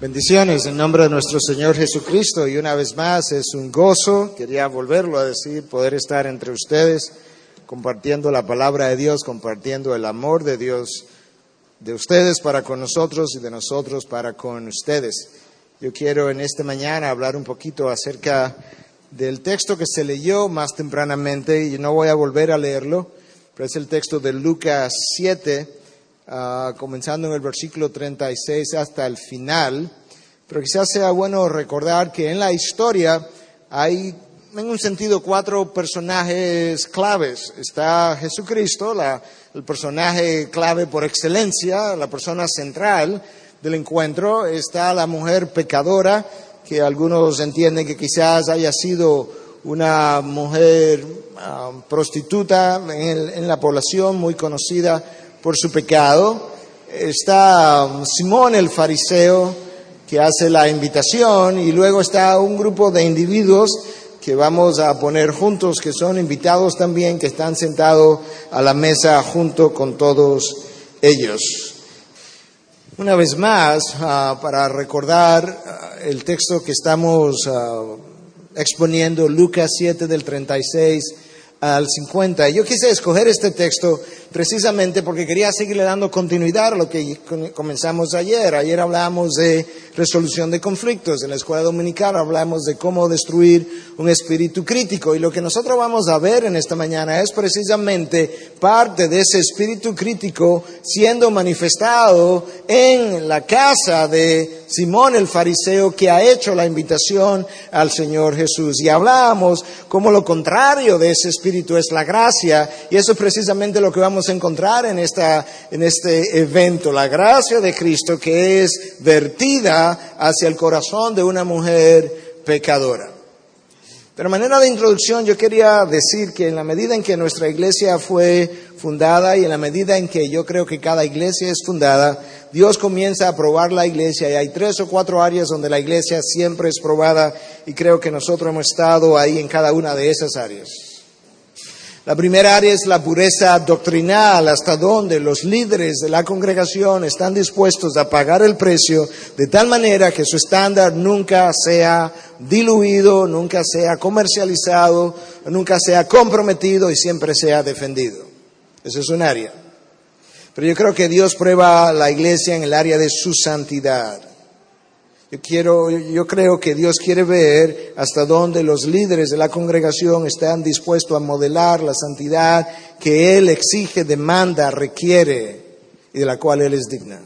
Bendiciones en nombre de nuestro Señor Jesucristo y una vez más es un gozo, quería volverlo a decir, poder estar entre ustedes compartiendo la palabra de Dios, compartiendo el amor de Dios de ustedes para con nosotros y de nosotros para con ustedes. Yo quiero en esta mañana hablar un poquito acerca del texto que se leyó más tempranamente y no voy a volver a leerlo, pero es el texto de Lucas 7 Ah, comenzando en el versículo 36 hasta el final, pero quizás sea bueno recordar que en la historia hay, en un sentido, cuatro personajes claves. Está Jesucristo, el personaje clave por excelencia, la persona central del encuentro. Está la mujer pecadora, que algunos entienden que quizás haya sido una mujer ah, prostituta en la población muy conocida por su pecado. Está um, Simón el fariseo que hace la invitación y luego está un grupo de individuos que vamos a poner juntos, que son invitados también, que están sentados a la mesa junto con todos ellos. Una vez más, uh, para recordar uh, el texto que estamos uh, exponiendo, Lucas 7 del 36 al 50. Yo quise escoger este texto precisamente porque quería seguirle dando continuidad a lo que comenzamos ayer. Ayer hablábamos de resolución de conflictos, en la escuela dominical hablamos de cómo destruir un espíritu crítico y lo que nosotros vamos a ver en esta mañana es precisamente parte de ese espíritu crítico siendo manifestado en la casa de Simón el fariseo que ha hecho la invitación al Señor Jesús. Y hablábamos como lo contrario de ese espíritu es la gracia y eso es precisamente lo que vamos a encontrar en, esta, en este evento, la gracia de Cristo que es vertida hacia el corazón de una mujer pecadora. Pero manera de introducción yo quería decir que en la medida en que nuestra iglesia fue fundada y en la medida en que yo creo que cada iglesia es fundada, Dios comienza a probar la iglesia y hay tres o cuatro áreas donde la iglesia siempre es probada y creo que nosotros hemos estado ahí en cada una de esas áreas. La primera área es la pureza doctrinal, hasta donde los líderes de la congregación están dispuestos a pagar el precio de tal manera que su estándar nunca sea diluido, nunca sea comercializado, nunca sea comprometido y siempre sea defendido. Eso es un área. Pero yo creo que Dios prueba a la iglesia en el área de su santidad. Yo, quiero, yo creo que Dios quiere ver hasta dónde los líderes de la congregación están dispuestos a modelar la santidad que Él exige, demanda, requiere y de la cual Él es digna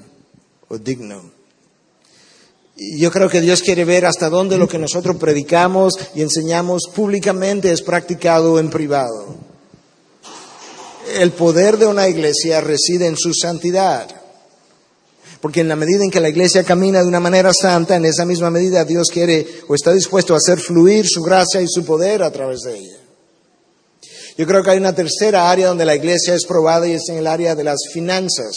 o digno. Yo creo que Dios quiere ver hasta dónde lo que nosotros predicamos y enseñamos públicamente es practicado en privado. El poder de una iglesia reside en su santidad. Porque en la medida en que la iglesia camina de una manera santa, en esa misma medida Dios quiere o está dispuesto a hacer fluir su gracia y su poder a través de ella. Yo creo que hay una tercera área donde la iglesia es probada y es en el área de las finanzas.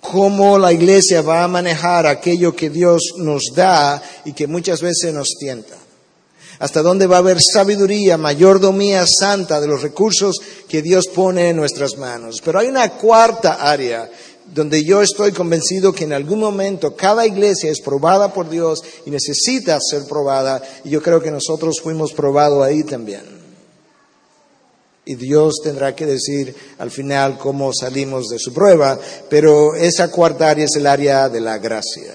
Cómo la iglesia va a manejar aquello que Dios nos da y que muchas veces nos tienta. Hasta dónde va a haber sabiduría, mayordomía santa de los recursos que Dios pone en nuestras manos. Pero hay una cuarta área donde yo estoy convencido que en algún momento cada iglesia es probada por Dios y necesita ser probada, y yo creo que nosotros fuimos probados ahí también. Y Dios tendrá que decir al final cómo salimos de su prueba, pero esa cuarta área es el área de la gracia,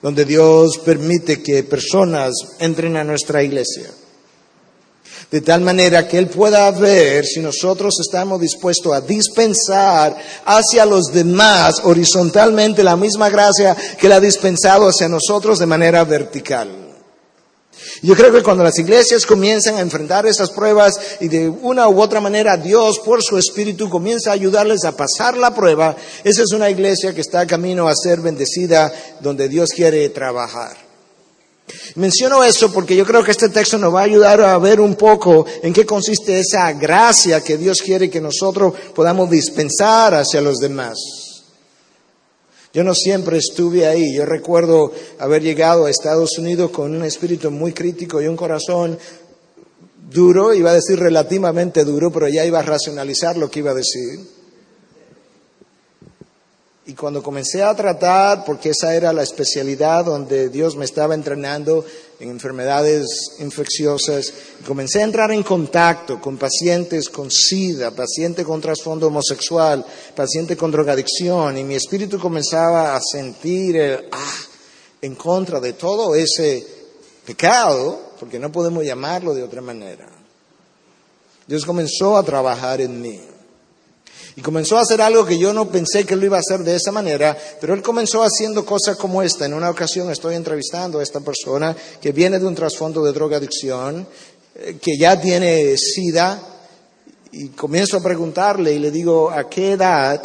donde Dios permite que personas entren a nuestra iglesia de tal manera que Él pueda ver si nosotros estamos dispuestos a dispensar hacia los demás horizontalmente la misma gracia que Él ha dispensado hacia nosotros de manera vertical. Yo creo que cuando las iglesias comienzan a enfrentar esas pruebas y de una u otra manera Dios por su espíritu comienza a ayudarles a pasar la prueba, esa es una iglesia que está camino a ser bendecida donde Dios quiere trabajar. Menciono eso porque yo creo que este texto nos va a ayudar a ver un poco en qué consiste esa gracia que Dios quiere que nosotros podamos dispensar hacia los demás. Yo no siempre estuve ahí. Yo recuerdo haber llegado a Estados Unidos con un espíritu muy crítico y un corazón duro, iba a decir relativamente duro, pero ya iba a racionalizar lo que iba a decir. Y cuando comencé a tratar, porque esa era la especialidad donde Dios me estaba entrenando en enfermedades infecciosas, comencé a entrar en contacto con pacientes con SIDA, pacientes con trasfondo homosexual, pacientes con drogadicción, y mi espíritu comenzaba a sentir el ah, en contra de todo ese pecado, porque no podemos llamarlo de otra manera. Dios comenzó a trabajar en mí. Y comenzó a hacer algo que yo no pensé que lo iba a hacer de esa manera, pero él comenzó haciendo cosas como esta. En una ocasión estoy entrevistando a esta persona que viene de un trasfondo de drogadicción, eh, que ya tiene SIDA, y comienzo a preguntarle y le digo, ¿a qué edad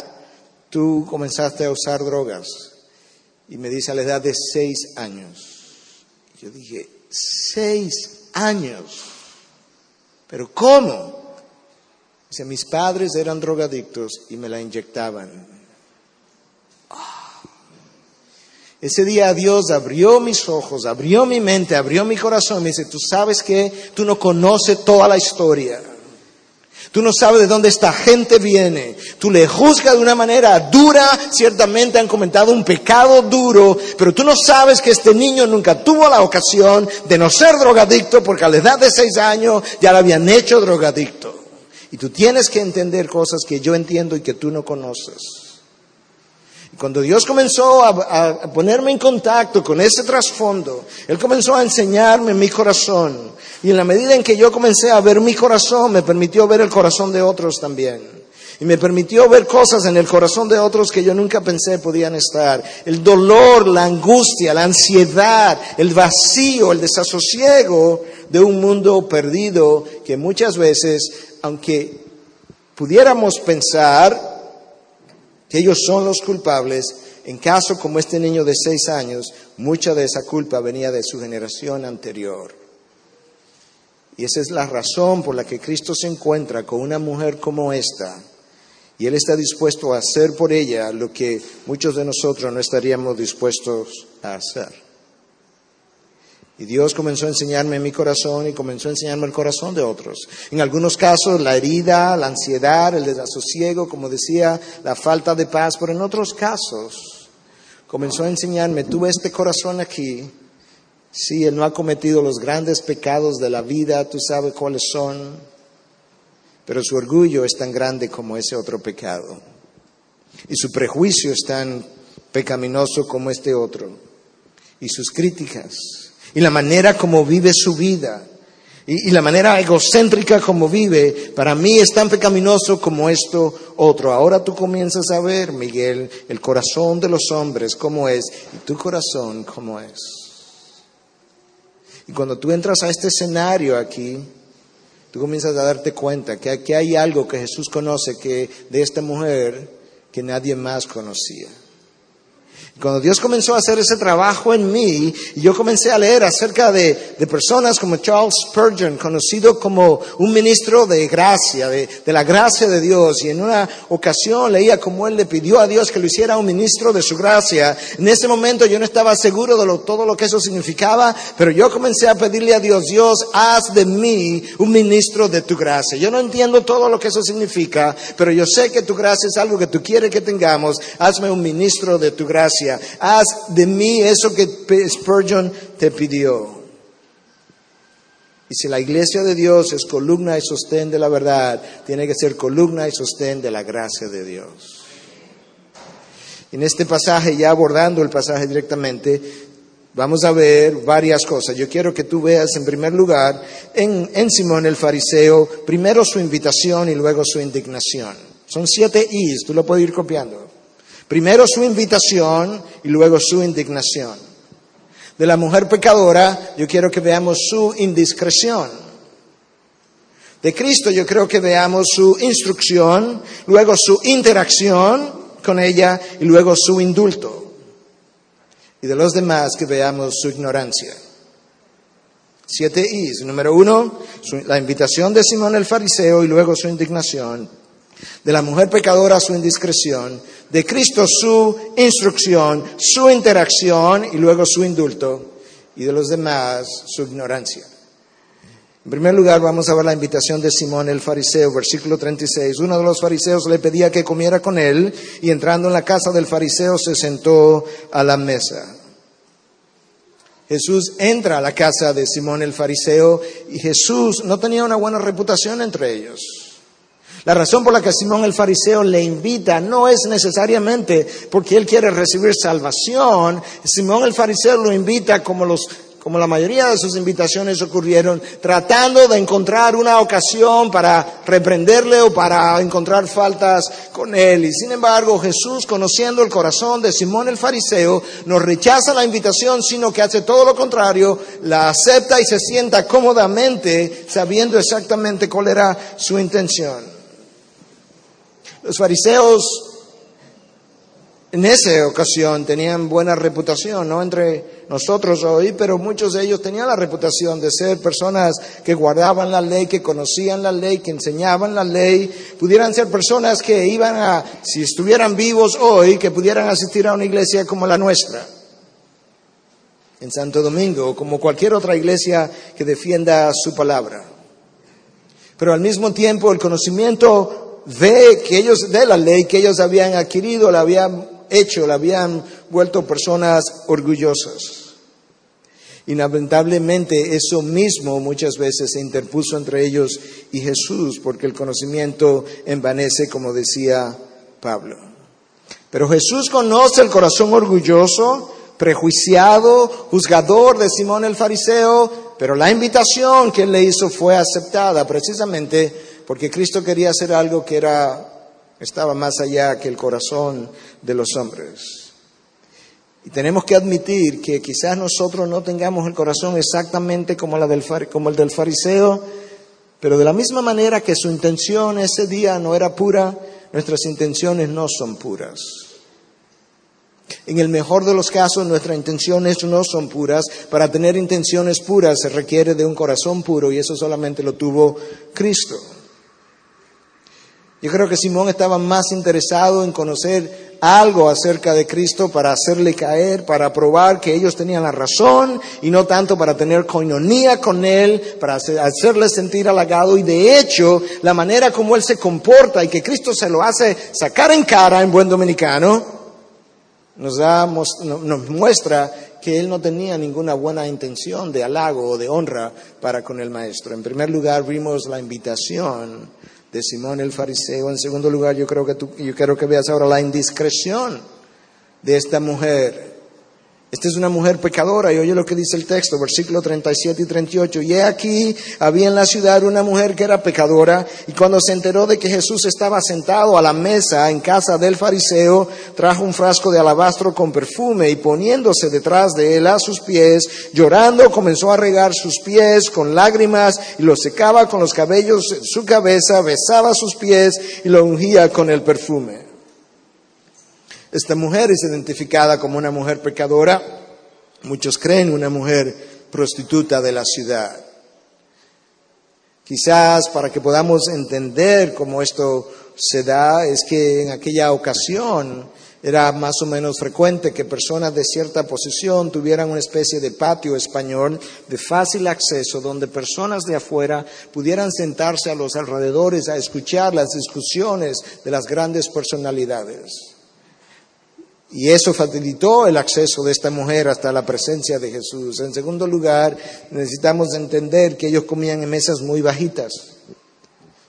tú comenzaste a usar drogas? Y me dice a la edad de seis años. Yo dije, seis años. ¿Pero cómo? Dice, mis padres eran drogadictos y me la inyectaban. Ese día Dios abrió mis ojos, abrió mi mente, abrió mi corazón. Me dice, tú sabes que tú no conoces toda la historia. Tú no sabes de dónde esta gente viene. Tú le juzgas de una manera dura. Ciertamente han comentado un pecado duro. Pero tú no sabes que este niño nunca tuvo la ocasión de no ser drogadicto porque a la edad de seis años ya lo habían hecho drogadicto. Y tú tienes que entender cosas que yo entiendo y que tú no conoces. Y cuando Dios comenzó a, ponerme en contacto con ese trasfondo, Él comenzó a enseñarme mi corazón. Y en la medida en que yo comencé a ver mi corazón, me permitió ver el corazón de otros también. Y me permitió ver cosas en el corazón de otros que yo nunca pensé podían estar. El dolor, la angustia, la ansiedad, el vacío, el desasosiego de un mundo perdido que muchas veces aunque pudiéramos pensar que ellos son los culpables, en caso como este niño de seis años, mucha de esa culpa venía de su generación anterior. Y esa es la razón por la que Cristo se encuentra con una mujer como esta. Y Él está dispuesto a hacer por ella lo que muchos de nosotros no estaríamos dispuestos a hacer. Y Dios comenzó a enseñarme mi corazón y comenzó a enseñarme el corazón de otros. En algunos casos la herida, la ansiedad, el desasosiego, como decía, la falta de paz, pero en otros casos comenzó a enseñarme, tuve este corazón aquí, sí, él no ha cometido los grandes pecados de la vida, tú sabes cuáles son, pero su orgullo es tan grande como ese otro pecado. Y su prejuicio es tan pecaminoso como este otro. Y sus críticas y la manera como vive su vida y, la manera egocéntrica como vive, para mí es tan pecaminoso como esto otro. Ahora tú comienzas a ver, Miguel, el corazón de los hombres cómo es y tu corazón cómo es. Y cuando tú entras a este escenario aquí, tú comienzas a darte cuenta que aquí hay algo que Jesús conoce que de esta mujer que nadie más conocía. Cuando Dios comenzó a hacer ese trabajo en mí, yo comencé a leer acerca de, personas como Charles Spurgeon, conocido como un ministro de gracia, de, la gracia de Dios, y en una ocasión leía cómo él le pidió a Dios que lo hiciera un ministro de su gracia. En ese momento yo no estaba seguro de todo lo que eso significaba, pero yo comencé a pedirle a Dios, Dios, haz de mí un ministro de tu gracia. Yo no entiendo todo lo que eso significa, pero yo sé que tu gracia es algo que tú quieres que tengamos. Hazme un ministro de tu gracia Haz de mí eso que Spurgeon te pidió. Y si la iglesia de Dios es columna y sostén de la verdad, tiene que ser columna y sostén de la gracia de Dios. En este pasaje, ya abordando el pasaje directamente, vamos a ver varias cosas. Yo quiero que tú veas en primer lugar en, en Simón el fariseo, primero su invitación y luego su indignación. Son siete I's, tú lo puedes ir copiando. Primero su invitación y luego su indignación. De la mujer pecadora, yo quiero que veamos su indiscreción. De Cristo yo creo que veamos su instrucción, luego su interacción con ella y luego su indulto. Y de los demás que veamos su ignorancia. Siete I's. Número uno, la invitación de Simón el fariseo y luego su indignación de la mujer pecadora su indiscreción, de Cristo su instrucción, su interacción y luego su indulto, y de los demás su ignorancia. En primer lugar, vamos a ver la invitación de Simón el fariseo, versículo 36. Uno de los fariseos le pedía que comiera con él y entrando en la casa del fariseo se sentó a la mesa. Jesús entra a la casa de Simón el fariseo y Jesús no tenía una buena reputación entre ellos. La razón por la que Simón el fariseo le invita no es necesariamente porque él quiere recibir salvación. Simón el fariseo lo invita como los como la mayoría de sus invitaciones ocurrieron, tratando de encontrar una ocasión para reprenderle o para encontrar faltas con él. Y sin embargo, Jesús, conociendo el corazón de Simón el fariseo, no rechaza la invitación, sino que hace todo lo contrario, la acepta y se sienta cómodamente, sabiendo exactamente cuál era su intención. Los fariseos en esa ocasión tenían buena reputación, no entre nosotros hoy, pero muchos de ellos tenían la reputación de ser personas que guardaban la ley, que conocían la ley, que enseñaban la ley, pudieran ser personas que iban a, si estuvieran vivos hoy, que pudieran asistir a una iglesia como la nuestra, en Santo Domingo, como cualquier otra iglesia que defienda su palabra. Pero al mismo tiempo el conocimiento de que ellos de la ley que ellos habían adquirido, la habían hecho, la habían vuelto personas orgullosas. Y lamentablemente eso mismo muchas veces se interpuso entre ellos y Jesús, porque el conocimiento envanece, como decía Pablo. Pero Jesús conoce el corazón orgulloso, prejuiciado, juzgador de Simón el fariseo, pero la invitación que él le hizo fue aceptada precisamente porque Cristo quería hacer algo que era estaba más allá que el corazón de los hombres. Y tenemos que admitir que quizás nosotros no tengamos el corazón exactamente como, como el del fariseo, pero de la misma manera que su intención ese día no era pura, nuestras intenciones no son puras. En el mejor de los casos, nuestras intenciones no son puras. Para tener intenciones puras se requiere de un corazón puro y eso solamente lo tuvo Cristo. Yo creo que Simón estaba más interesado en conocer algo acerca de Cristo para hacerle caer, para probar que ellos tenían la razón y no tanto para tener coinonía con Él, para hacerle sentir halagado y de hecho la manera como Él se comporta y que Cristo se lo hace sacar en cara en buen dominicano, nos, da, nos muestra que él no tenía ninguna buena intención de halago o de honra para con el maestro. En primer lugar, vimos la invitación de Simón el fariseo. En segundo lugar, yo creo que tú, yo quiero que veas ahora la indiscreción de esta mujer esta es una mujer pecadora y oye lo que dice el texto, versículo 37 y 38. Y he aquí, había en la ciudad una mujer que era pecadora y cuando se enteró de que Jesús estaba sentado a la mesa en casa del fariseo, trajo un frasco de alabastro con perfume y poniéndose detrás de él a sus pies, llorando, comenzó a regar sus pies con lágrimas y los secaba con los cabellos en su cabeza, besaba sus pies y lo ungía con el perfume. Esta mujer es identificada como una mujer pecadora, muchos creen una mujer prostituta de la ciudad. Quizás para que podamos entender cómo esto se da, es que en aquella ocasión era más o menos frecuente que personas de cierta posición tuvieran una especie de patio español de fácil acceso donde personas de afuera pudieran sentarse a los alrededores a escuchar las discusiones de las grandes personalidades. Y eso facilitó el acceso de esta mujer hasta la presencia de Jesús. En segundo lugar, necesitamos entender que ellos comían en mesas muy bajitas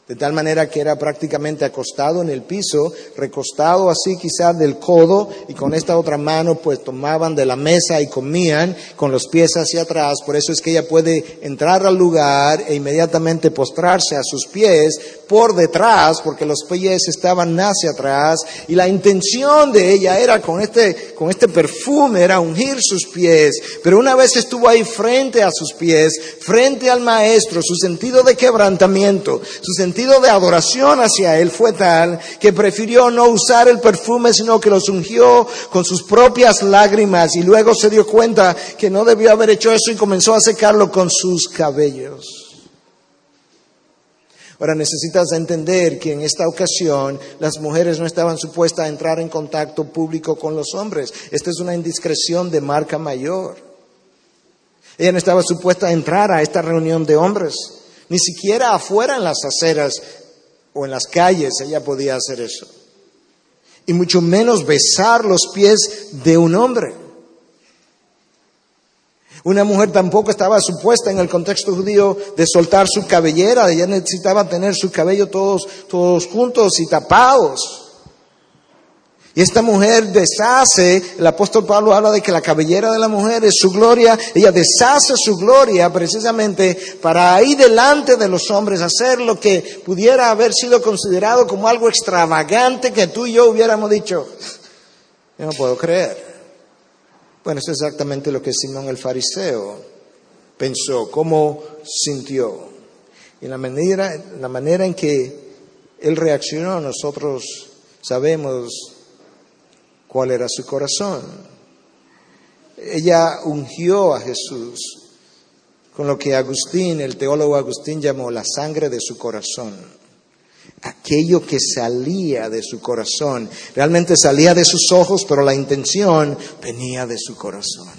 de tal manera que era prácticamente acostado en el piso, recostado así quizás del codo y con esta otra mano pues tomaban de la mesa y comían con los pies hacia atrás. Por eso es que ella puede entrar al lugar e inmediatamente postrarse a sus pies por detrás, porque los pies estaban hacia atrás y la intención de ella era con este, con este perfume, era ungir sus pies. Pero una vez estuvo ahí frente a sus pies, frente al maestro, su sentido de quebrantamiento, su sentido sentido de adoración hacia él fue tal que prefirió no usar el perfume, sino que los ungió con sus propias lágrimas y luego se dio cuenta que no debió haber hecho eso y comenzó a secarlo con sus cabellos. Ahora necesitas entender que en esta ocasión las mujeres no estaban supuestas a entrar en contacto público con los hombres. Esta es una indiscreción de marca mayor. Ella no estaba supuesta a entrar a esta reunión de hombres. Ni siquiera afuera en las aceras o en las calles ella podía hacer eso. Y mucho menos besar los pies de un hombre. Una mujer tampoco estaba supuesta en el contexto judío de soltar su cabellera, ella necesitaba tener su cabello todos, todos juntos y tapados. Y esta mujer deshace, el apóstol Pablo habla de que la cabellera de la mujer es su gloria, ella deshace su gloria precisamente para ahí delante de los hombres hacer lo que pudiera haber sido considerado como algo extravagante que tú y yo hubiéramos dicho, yo no puedo creer. Bueno, eso es exactamente lo que Simón el fariseo pensó, cómo sintió. Y la manera, la manera en que él reaccionó, nosotros sabemos cuál era su corazón. Ella ungió a Jesús con lo que Agustín, el teólogo Agustín, llamó la sangre de su corazón. Aquello que salía de su corazón. Realmente salía de sus ojos, pero la intención venía de su corazón.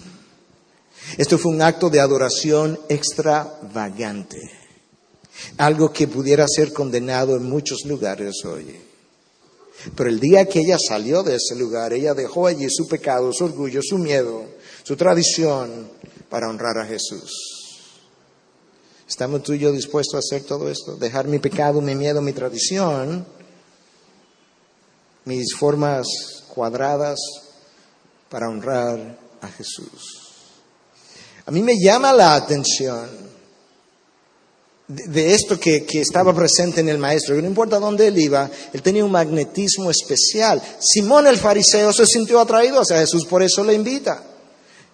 Esto fue un acto de adoración extravagante. Algo que pudiera ser condenado en muchos lugares hoy. Pero el día que ella salió de ese lugar, ella dejó allí su pecado, su orgullo, su miedo, su tradición para honrar a Jesús. ¿Estamos tú y yo dispuestos a hacer todo esto? Dejar mi pecado, mi miedo, mi tradición, mis formas cuadradas para honrar a Jesús. A mí me llama la atención de esto que, estaba presente en el maestro, que no importa dónde él iba, él tenía un magnetismo especial. Simón el fariseo se sintió atraído hacia Jesús, por eso le invita.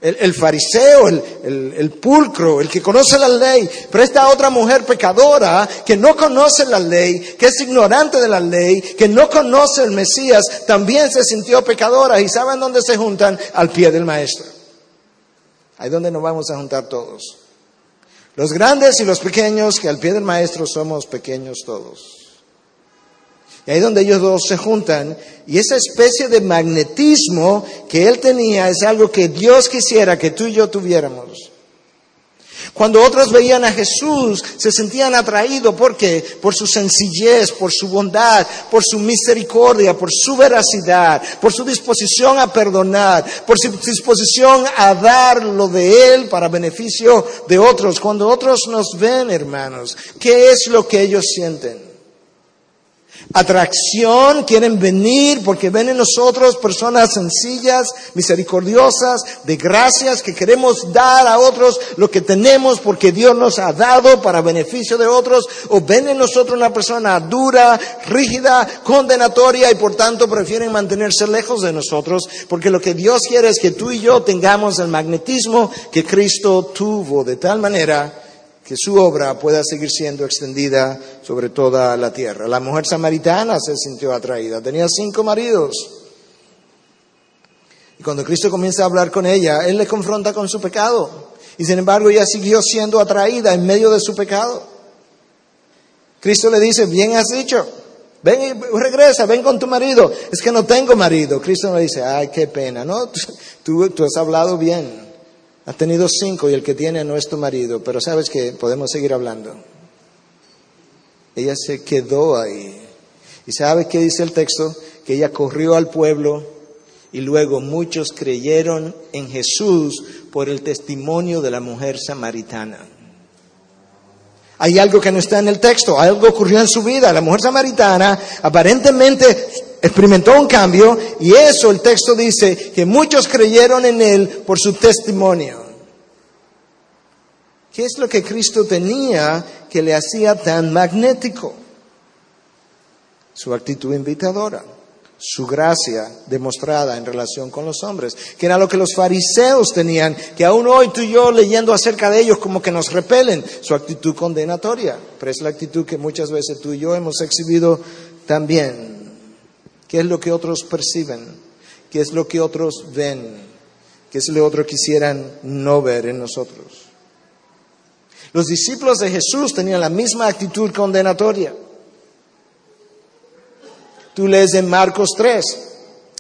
El, fariseo, el, el, pulcro, el que conoce la ley, pero esta otra mujer pecadora que no conoce la ley, que es ignorante de la ley, que no conoce el Mesías, también se sintió pecadora. ¿Y saben dónde se juntan? Al pie del maestro. Ahí donde nos vamos a juntar todos. Los grandes y los pequeños, que al pie del maestro somos pequeños todos. Y ahí donde ellos dos se juntan, y esa especie de magnetismo que él tenía es algo que Dios quisiera que tú y yo tuviéramos. Cuando otros veían a Jesús, se sentían atraídos. ¿Por qué? Por su sencillez, por su bondad, por su misericordia, por su veracidad, por su disposición a perdonar, por su disposición a dar lo de Él para beneficio de otros. Cuando otros nos ven, hermanos, ¿qué es lo que ellos sienten? Atracción, quieren venir porque ven en nosotros personas sencillas, misericordiosas, de gracias, que queremos dar a otros lo que tenemos porque Dios nos ha dado para beneficio de otros, o ven en nosotros una persona dura, rígida, condenatoria y por tanto prefieren mantenerse lejos de nosotros porque lo que Dios quiere es que tú y yo tengamos el magnetismo que Cristo tuvo. De tal manera que su obra pueda seguir siendo extendida sobre toda la tierra. La mujer samaritana se sintió atraída, tenía cinco maridos. Y cuando Cristo comienza a hablar con ella, Él le confronta con su pecado. Y sin embargo ella siguió siendo atraída en medio de su pecado. Cristo le dice, bien has dicho, ven y regresa, ven con tu marido. Es que no tengo marido. Cristo le dice, ay, qué pena, ¿no? Tú, tú has hablado bien. Has tenido cinco y el que tiene no es tu marido, pero sabes que podemos seguir hablando. Ella se quedó ahí. ¿Y sabe qué dice el texto? Que ella corrió al pueblo y luego muchos creyeron en Jesús por el testimonio de la mujer samaritana. Hay algo que no está en el texto, algo ocurrió en su vida. La mujer samaritana aparentemente experimentó un cambio y eso el texto dice que muchos creyeron en él por su testimonio. ¿Qué es lo que Cristo tenía que le hacía tan magnético? Su actitud invitadora, su gracia demostrada en relación con los hombres, que era lo que los fariseos tenían, que aún hoy tú y yo leyendo acerca de ellos como que nos repelen, su actitud condenatoria, pero es la actitud que muchas veces tú y yo hemos exhibido también. ¿Qué es lo que otros perciben? ¿Qué es lo que otros ven? ¿Qué es lo que otros quisieran no ver en nosotros? Los discípulos de Jesús tenían la misma actitud condenatoria. Tú lees en Marcos 3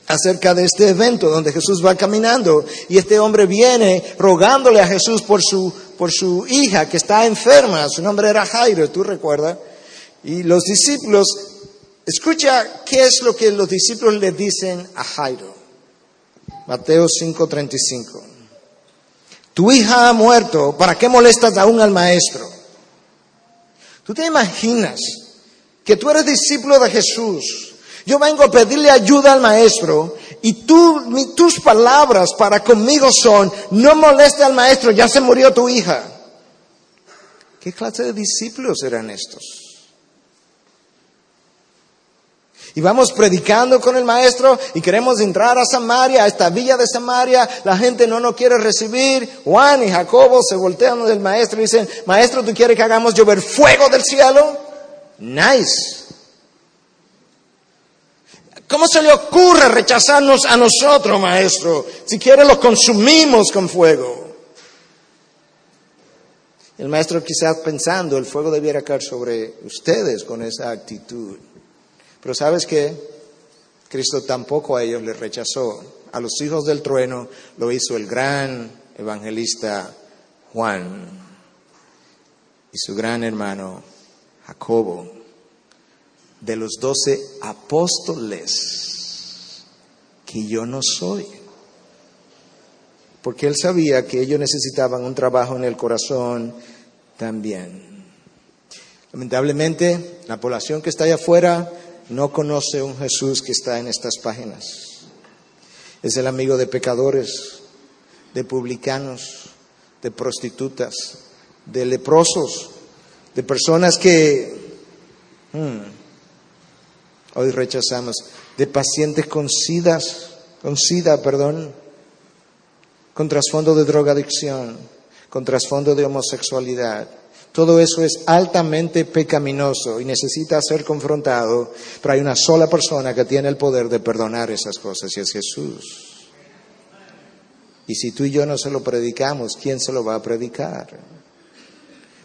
acerca de este evento donde Jesús va caminando y este hombre viene rogándole a Jesús por su por su hija que está enferma, su nombre era Jairo, tú recuerdas, y los discípulos, escucha qué es lo que los discípulos le dicen a Jairo. Mateo 5:35. Tu hija ha muerto, ¿para qué molestas aún al maestro? ¿Tú te imaginas que tú eres discípulo de Jesús? Yo vengo a pedirle ayuda al maestro y tú, tus palabras para conmigo son, no moleste al maestro, ya se murió tu hija. ¿Qué clase de discípulos eran estos? Y vamos predicando con el maestro y queremos entrar a Samaria, a esta villa de Samaria. La gente no nos quiere recibir. Juan y Jacobo se voltean del maestro y dicen, maestro, ¿tú quieres que hagamos llover fuego del cielo? Nice. ¿Cómo se le ocurre rechazarnos a nosotros, maestro? Si quiere lo consumimos con fuego. El maestro quizás pensando, el fuego debiera caer sobre ustedes con esa actitud. Pero sabes qué? Cristo tampoco a ellos les rechazó. A los hijos del trueno lo hizo el gran evangelista Juan y su gran hermano Jacobo de los doce apóstoles que yo no soy. Porque él sabía que ellos necesitaban un trabajo en el corazón también. Lamentablemente, la población que está allá afuera no conoce un Jesús que está en estas páginas. Es el amigo de pecadores, de publicanos, de prostitutas, de leprosos, de personas que hmm, hoy rechazamos, de pacientes con SIDA, con SIDA, perdón, con trasfondo de drogadicción, con trasfondo de homosexualidad. Todo eso es altamente pecaminoso y necesita ser confrontado, pero hay una sola persona que tiene el poder de perdonar esas cosas y es Jesús. Y si tú y yo no se lo predicamos, ¿quién se lo va a predicar?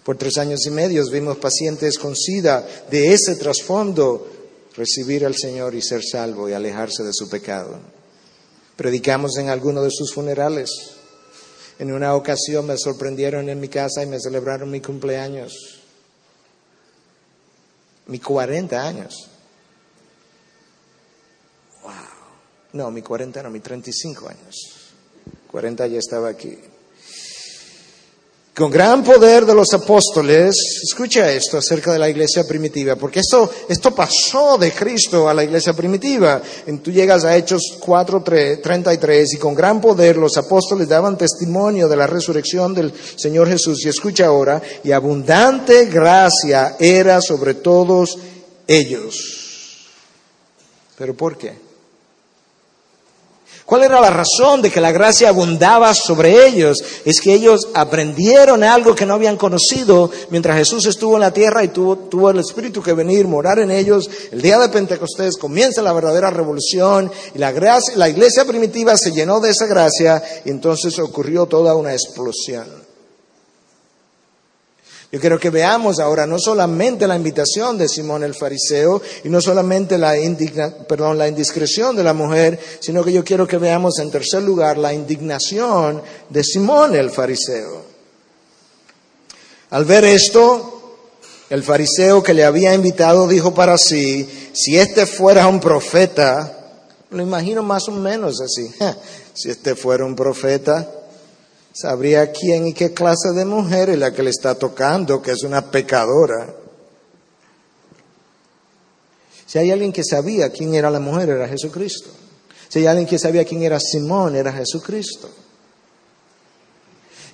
Por tres años y medio vimos pacientes con SIDA de ese trasfondo recibir al Señor y ser salvo y alejarse de su pecado. Predicamos en alguno de sus funerales. En una ocasión me sorprendieron en mi casa y me celebraron mi cumpleaños. Mi 40 años. Wow. No, mi 40 no, mi 35 años. 40 ya estaba aquí con gran poder de los apóstoles, escucha esto acerca de la iglesia primitiva, porque esto, pasó de Cristo a la iglesia primitiva. Tú llegas a Hechos 4, 33 y con gran poder los apóstoles daban testimonio de la resurrección del Señor Jesús. Y escucha ahora, y abundante gracia era sobre todos ellos. ¿Pero por qué? ¿Cuál era la razón de que la gracia abundaba sobre ellos? Es que ellos aprendieron algo que no habían conocido mientras Jesús estuvo en la tierra y tuvo, el Espíritu que venir, morar en ellos. El día de Pentecostés comienza la verdadera revolución y la, gracia, la iglesia primitiva se llenó de esa gracia y entonces ocurrió toda una explosión. Yo quiero que veamos ahora no solamente la invitación de Simón el fariseo y no solamente la, perdón, la indiscreción de la mujer, sino que yo quiero que veamos en tercer lugar la indignación de Simón el fariseo. Al ver esto, el fariseo que le había invitado dijo para sí, si este fuera un profeta, lo imagino más o menos así, si este fuera un profeta, sabría quién y qué clase de mujer es la que le está tocando, que es una pecadora. Si hay alguien que sabía quién era la mujer, era Jesucristo. Si hay alguien que sabía quién era Simón, era Jesucristo.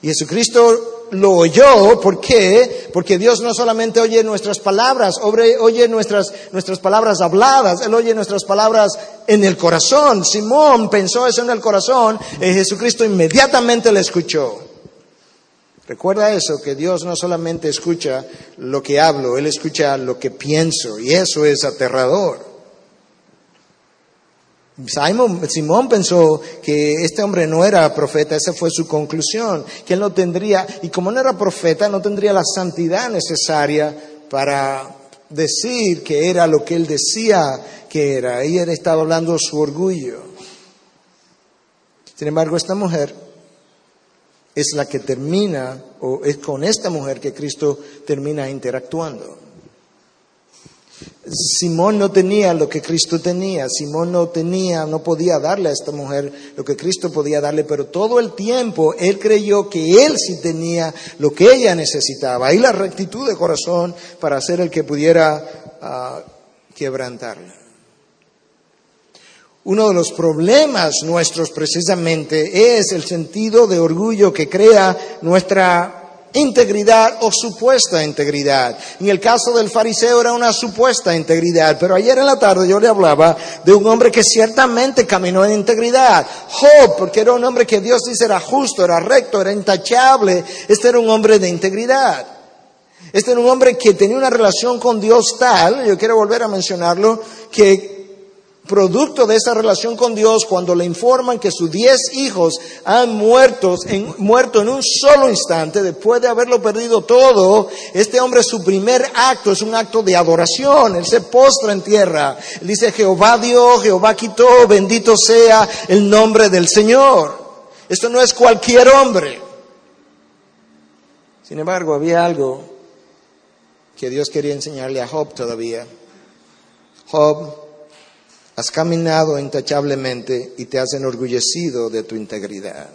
Y Jesucristo lo oyó, ¿por qué? Porque Dios no solamente oye nuestras palabras, oye nuestras, nuestras palabras habladas, Él oye nuestras palabras en el corazón. Simón pensó eso en el corazón y Jesucristo inmediatamente le escuchó. Recuerda eso, que Dios no solamente escucha lo que hablo, Él escucha lo que pienso y eso es aterrador. Simón pensó que este hombre no era profeta, esa fue su conclusión, que él no tendría, y como no era profeta, no tendría la santidad necesaria para decir que era lo que él decía que era. Él estaba hablando su orgullo. Sin embargo, esta mujer es la que termina, o es con esta mujer que Cristo termina interactuando. Simón no tenía lo que Cristo tenía, Simón no tenía, no podía darle a esta mujer lo que Cristo podía darle, pero todo el tiempo él creyó que él sí tenía lo que ella necesitaba y la rectitud de corazón para ser el que pudiera ah, quebrantarla. Uno de los problemas nuestros precisamente es el sentido de orgullo que crea nuestra integridad o supuesta integridad. En el caso del fariseo era una supuesta integridad, pero ayer en la tarde yo le hablaba de un hombre que ciertamente caminó en integridad. Job, porque era un hombre que Dios dice era justo, era recto, era intachable. Este era un hombre de integridad. Este era un hombre que tenía una relación con Dios tal, yo quiero volver a mencionarlo, que producto de esa relación con Dios, cuando le informan que sus diez hijos han muerto en, muerto en un solo instante, después de haberlo perdido todo, este hombre su primer acto es un acto de adoración, él se postra en tierra, él dice Jehová dio, Jehová quitó, bendito sea el nombre del Señor. Esto no es cualquier hombre. Sin embargo, había algo que Dios quería enseñarle a Job todavía. Job Has caminado intachablemente y te has enorgullecido de tu integridad.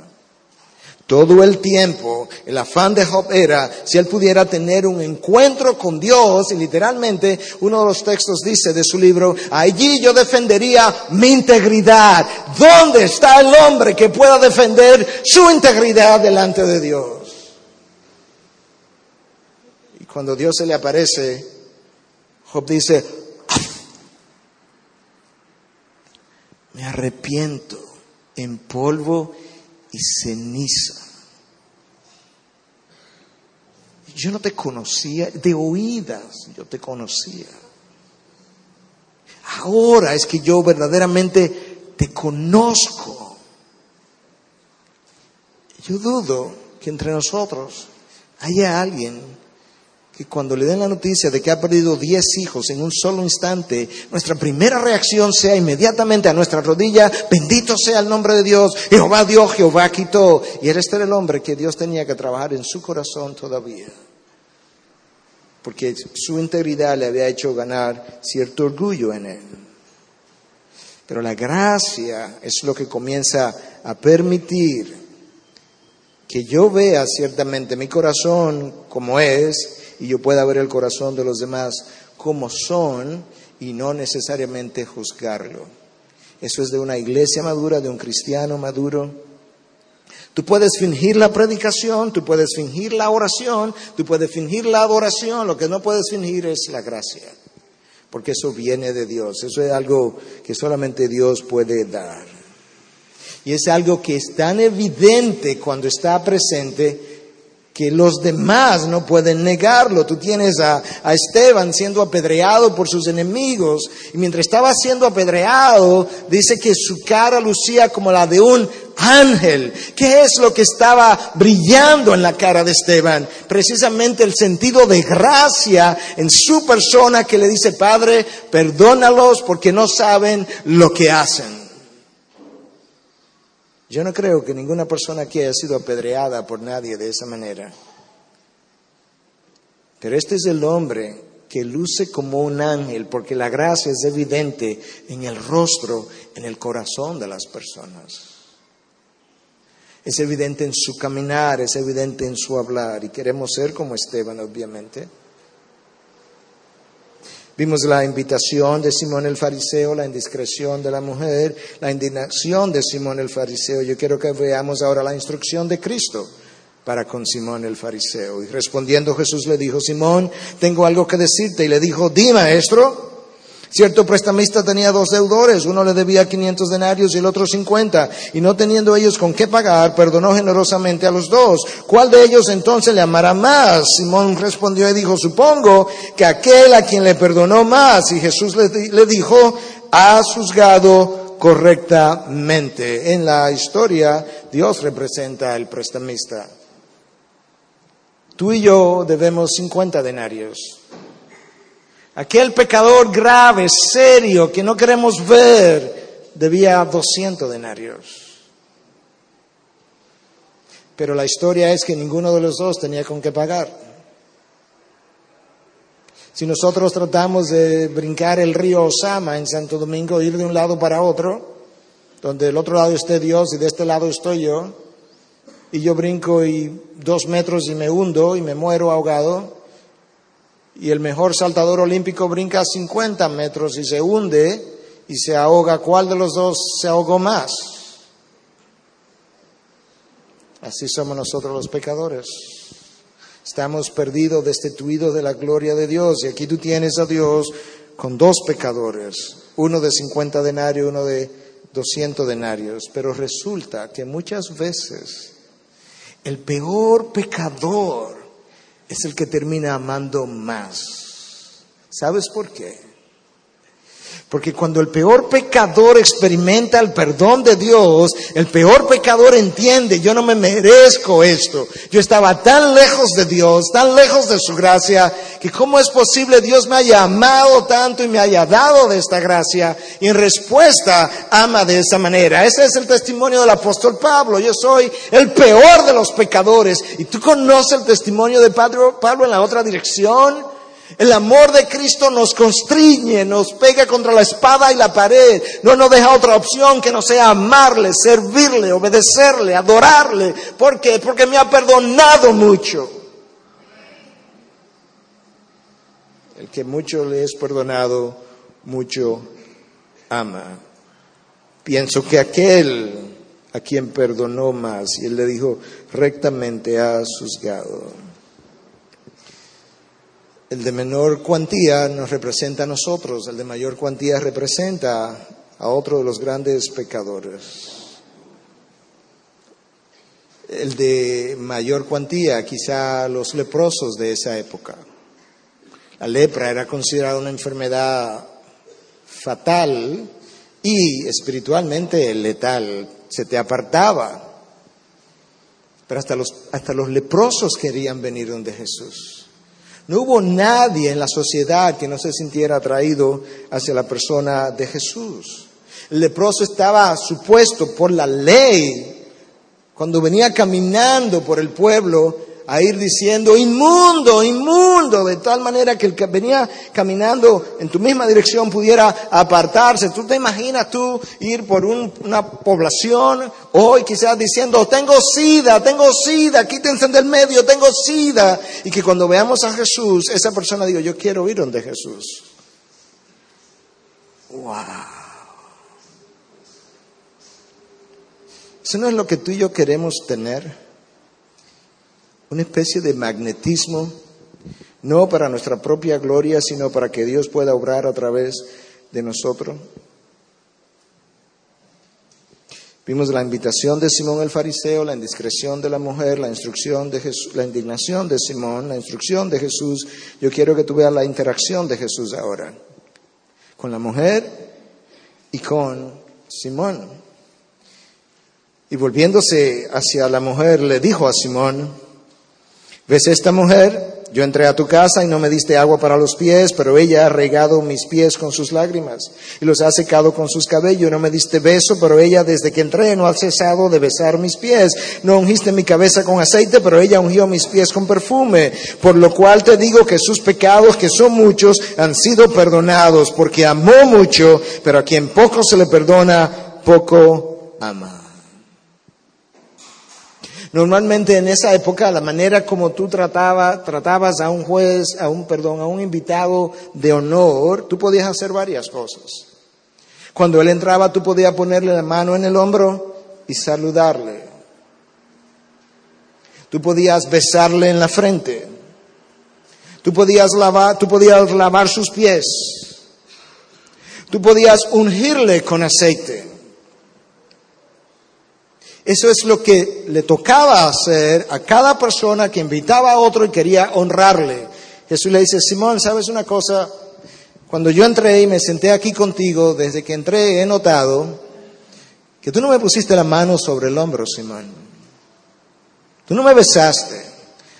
Todo el tiempo el afán de Job era si él pudiera tener un encuentro con Dios y literalmente uno de los textos dice de su libro, allí yo defendería mi integridad. ¿Dónde está el hombre que pueda defender su integridad delante de Dios? Y cuando Dios se le aparece, Job dice, arrepiento en polvo y ceniza. Yo no te conocía, de oídas yo te conocía. Ahora es que yo verdaderamente te conozco. Yo dudo que entre nosotros haya alguien que cuando le den la noticia de que ha perdido diez hijos en un solo instante, nuestra primera reacción sea inmediatamente a nuestra rodilla, bendito sea el nombre de Dios, Jehová dio, Jehová quitó. Y era este el hombre que Dios tenía que trabajar en su corazón todavía. Porque su integridad le había hecho ganar cierto orgullo en él. Pero la gracia es lo que comienza a permitir que yo vea ciertamente mi corazón como es y yo pueda ver el corazón de los demás como son y no necesariamente juzgarlo. Eso es de una iglesia madura, de un cristiano maduro. Tú puedes fingir la predicación, tú puedes fingir la oración, tú puedes fingir la adoración, lo que no puedes fingir es la gracia, porque eso viene de Dios, eso es algo que solamente Dios puede dar. Y es algo que es tan evidente cuando está presente que los demás no pueden negarlo. Tú tienes a, Esteban siendo apedreado por sus enemigos y mientras estaba siendo apedreado dice que su cara lucía como la de un ángel. ¿Qué es lo que estaba brillando en la cara de Esteban? Precisamente el sentido de gracia en su persona que le dice, Padre, perdónalos porque no saben lo que hacen. Yo no creo que ninguna persona aquí haya sido apedreada por nadie de esa manera. Pero este es el hombre que luce como un ángel porque la gracia es evidente en el rostro, en el corazón de las personas. Es evidente en su caminar, es evidente en su hablar y queremos ser como Esteban, obviamente. Vimos la invitación de Simón el fariseo, la indiscreción de la mujer, la indignación de Simón el fariseo. Yo quiero que veamos ahora la instrucción de Cristo para con Simón el fariseo. Y respondiendo Jesús le dijo, Simón, tengo algo que decirte. Y le dijo, di maestro. Cierto prestamista tenía dos deudores, uno le debía 500 denarios y el otro 50, y no teniendo ellos con qué pagar, perdonó generosamente a los dos. ¿Cuál de ellos entonces le amará más? Simón respondió y dijo, supongo que aquel a quien le perdonó más. Y Jesús le, dijo, has juzgado correctamente. En la historia, Dios representa al prestamista. Tú y yo debemos 50 denarios. Aquel pecador grave, serio, que no queremos ver, debía 200 denarios. pero la historia es que ninguno de los dos tenía con qué pagar. Si nosotros tratamos de brincar el río Osama en Santo Domingo, ir de un lado para otro, donde del otro lado esté Dios y de este lado estoy yo, y yo brinco y dos metros y me hundo y me muero ahogado, y el mejor saltador olímpico brinca 50 metros y se hunde y se ahoga, ¿cuál de los dos se ahogó más? Así somos nosotros los pecadores. Estamos perdidos, destituidos de la gloria de Dios. Y aquí tú tienes a Dios con dos pecadores, uno de 50 denarios, uno de 200 denarios. Pero resulta que muchas veces el peor pecador es el que termina amando más. ¿Sabes por qué? Porque cuando el peor pecador experimenta el perdón de Dios, el peor pecador entiende, yo no me merezco esto. Yo estaba tan lejos de Dios, tan lejos de su gracia, que cómo es posible Dios me haya amado tanto y me haya dado de esta gracia y en respuesta ama de esa manera. Ese es el testimonio del apóstol Pablo. Yo soy el peor de los pecadores. ¿Y tú conoces el testimonio de Pablo en la otra dirección? El amor de Cristo nos constriñe, nos pega contra la espada y la pared. No nos deja otra opción que no sea amarle, servirle, obedecerle, adorarle. ¿Por qué? Porque me ha perdonado mucho. El que mucho le es perdonado, mucho ama. Pienso que aquel a quien perdonó más, y él le dijo, rectamente ha juzgado. El de menor cuantía nos representa a nosotros, el de mayor cuantía representa a otro de los grandes pecadores. El de mayor cuantía, quizá los leprosos de esa época. La lepra era considerada una enfermedad fatal y espiritualmente letal, se te apartaba. Pero hasta los, hasta los leprosos querían venir donde Jesús. No hubo nadie en la sociedad que no se sintiera atraído hacia la persona de Jesús. El leproso estaba supuesto por la ley, cuando venía caminando por el pueblo, a ir diciendo, inmundo, inmundo, de tal manera que el que venía caminando en tu misma dirección pudiera apartarse. ¿Tú te imaginas tú ir por una población hoy quizás diciendo, tengo sida, tengo sida, quítense del medio, tengo sida? Y que cuando veamos a Jesús, esa persona diga, yo quiero ir donde Jesús. ¡Wow! Eso no es lo que tú y yo queremos tener una especie de magnetismo, no para nuestra propia gloria, sino para que Dios pueda obrar a través de nosotros. Vimos la invitación de Simón el fariseo, la indiscreción de la mujer, la instrucción de Jesús, la indignación de Simón, la instrucción de Jesús. Yo quiero que tú veas la interacción de Jesús ahora con la mujer y con Simón. Y volviéndose hacia la mujer, le dijo a Simón, ¿Ves esta mujer? Yo entré a tu casa y no me diste agua para los pies, pero ella ha regado mis pies con sus lágrimas y los ha secado con sus cabellos. No me diste beso, pero ella desde que entré no ha cesado de besar mis pies. No ungiste mi cabeza con aceite, pero ella ungió mis pies con perfume. Por lo cual te digo que sus pecados, que son muchos, han sido perdonados, porque amó mucho, pero a quien poco se le perdona, poco ama. Normalmente en esa época la manera como tú tratabas a un juez, a un perdón, a un invitado de honor, tú podías hacer varias cosas. Cuando él entraba, tú podías ponerle la mano en el hombro y saludarle. Tú podías besarle en la frente. Tú podías lavar, tú podías lavar sus pies. Tú podías ungirle con aceite. Eso es lo que le tocaba hacer a cada persona que invitaba a otro y quería honrarle. Jesús le dice, Simón, ¿sabes una cosa? Cuando yo entré y me senté aquí contigo, desde que entré he notado que tú no me pusiste la mano sobre el hombro, Simón. Tú no me besaste.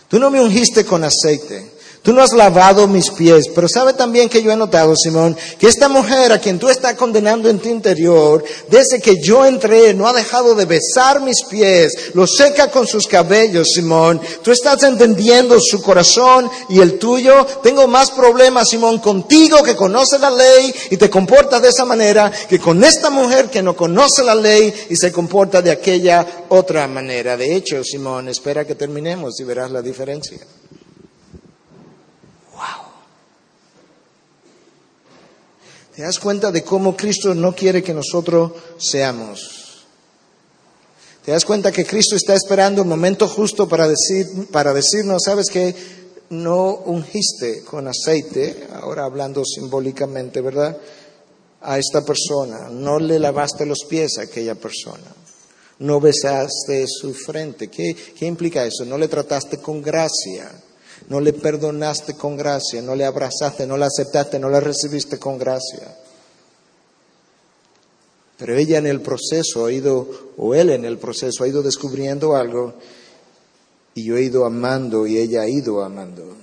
Tú no me ungiste con aceite. Tú no has lavado mis pies, pero sabe también que yo he notado, Simón, que esta mujer a quien tú estás condenando en tu interior, desde que yo entré, no ha dejado de besar mis pies, lo seca con sus cabellos, Simón. Tú estás entendiendo su corazón y el tuyo. Tengo más problemas, Simón, contigo que conoce la ley y te comporta de esa manera, que con esta mujer que no conoce la ley y se comporta de aquella otra manera. De hecho, Simón, espera que terminemos y verás la diferencia. ¿Te das cuenta de cómo Cristo no quiere que nosotros seamos? ¿Te das cuenta que Cristo está esperando el momento justo para, decir, para decirnos, sabes que no ungiste con aceite, ahora hablando simbólicamente, ¿verdad? A esta persona, no le lavaste los pies a aquella persona, no besaste su frente. ¿Qué, qué implica eso? No le trataste con gracia no le perdonaste con gracia, no le abrazaste, no la aceptaste, no la recibiste con gracia. Pero ella en el proceso ha ido, o él en el proceso ha ido descubriendo algo y yo he ido amando y ella ha ido amando.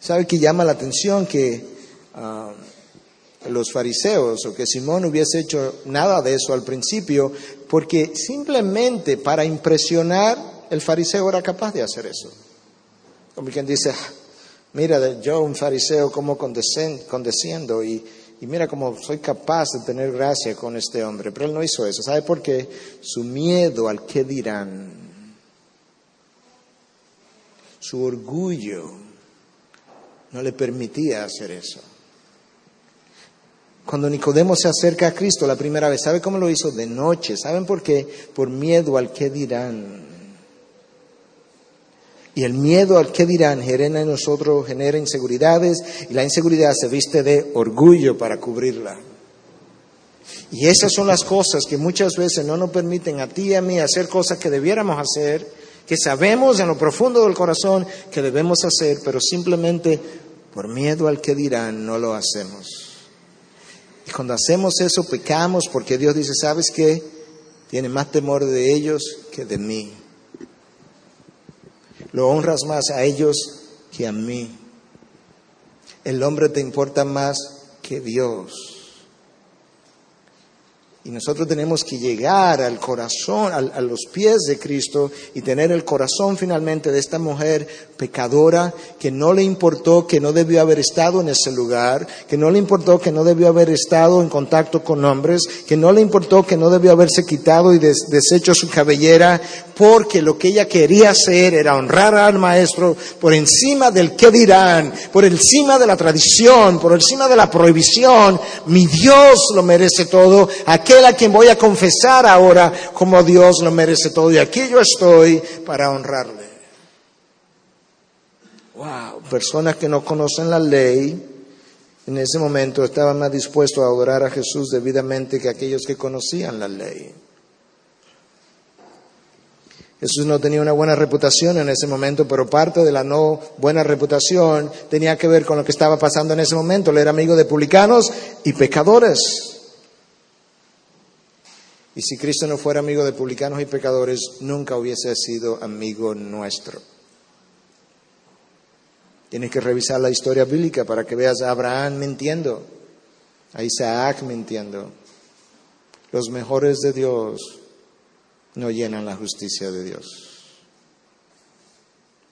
¿Sabe que llama la atención que ah, los fariseos o que Simón hubiese hecho nada de eso al principio? Porque simplemente para impresionar el fariseo era capaz de hacer eso. Como quien dice, mira, yo un fariseo como condesciendo y, mira cómo soy capaz de tener gracia con este hombre. Pero él no hizo eso. ¿Sabe por qué? Su miedo al qué dirán, su orgullo no le permitía hacer eso. Cuando Nicodemo se acerca a Cristo la primera vez, ¿sabe cómo lo hizo? De noche. ¿Saben por qué? Por miedo al qué dirán. Y el miedo al que dirán genera en nosotros, genera inseguridades y la inseguridad se viste de orgullo para cubrirla. Y esas son las cosas que muchas veces no nos permiten a ti y a mí hacer cosas que debiéramos hacer, que sabemos en lo profundo del corazón que debemos hacer, pero simplemente por miedo al que dirán no lo hacemos. Y cuando hacemos eso pecamos porque Dios dice, ¿sabes qué? Tiene más temor de ellos que de mí lo honras más a ellos que a mí. El hombre te importa más que Dios. Y nosotros tenemos que llegar al corazón, a, los pies de Cristo y tener el corazón finalmente de esta mujer pecadora que no le importó que no debió haber estado en ese lugar, que no le importó que no debió haber estado en contacto con hombres, que no le importó que no debió haberse quitado y deshecho su cabellera, porque lo que ella quería hacer era honrar al maestro por encima del qué dirán, por encima de la tradición, por encima de la prohibición. Mi Dios lo merece todo a quien voy a confesar ahora como Dios lo merece todo. Y aquí yo estoy para honrarle. Wow, personas que no conocen la ley, en ese momento estaban más dispuestos a adorar a Jesús debidamente que aquellos que conocían la ley. Jesús no tenía una buena reputación en ese momento, pero parte de la no buena reputación tenía que ver con lo que estaba pasando en ese momento. Él era amigo de publicanos y pecadores. Y si Cristo no fuera amigo de publicanos y pecadores, nunca hubiese sido amigo nuestro. Tienes que revisar la historia bíblica para que veas a Abraham mintiendo, a Isaac mintiendo. Los mejores de Dios no llenan la justicia de Dios.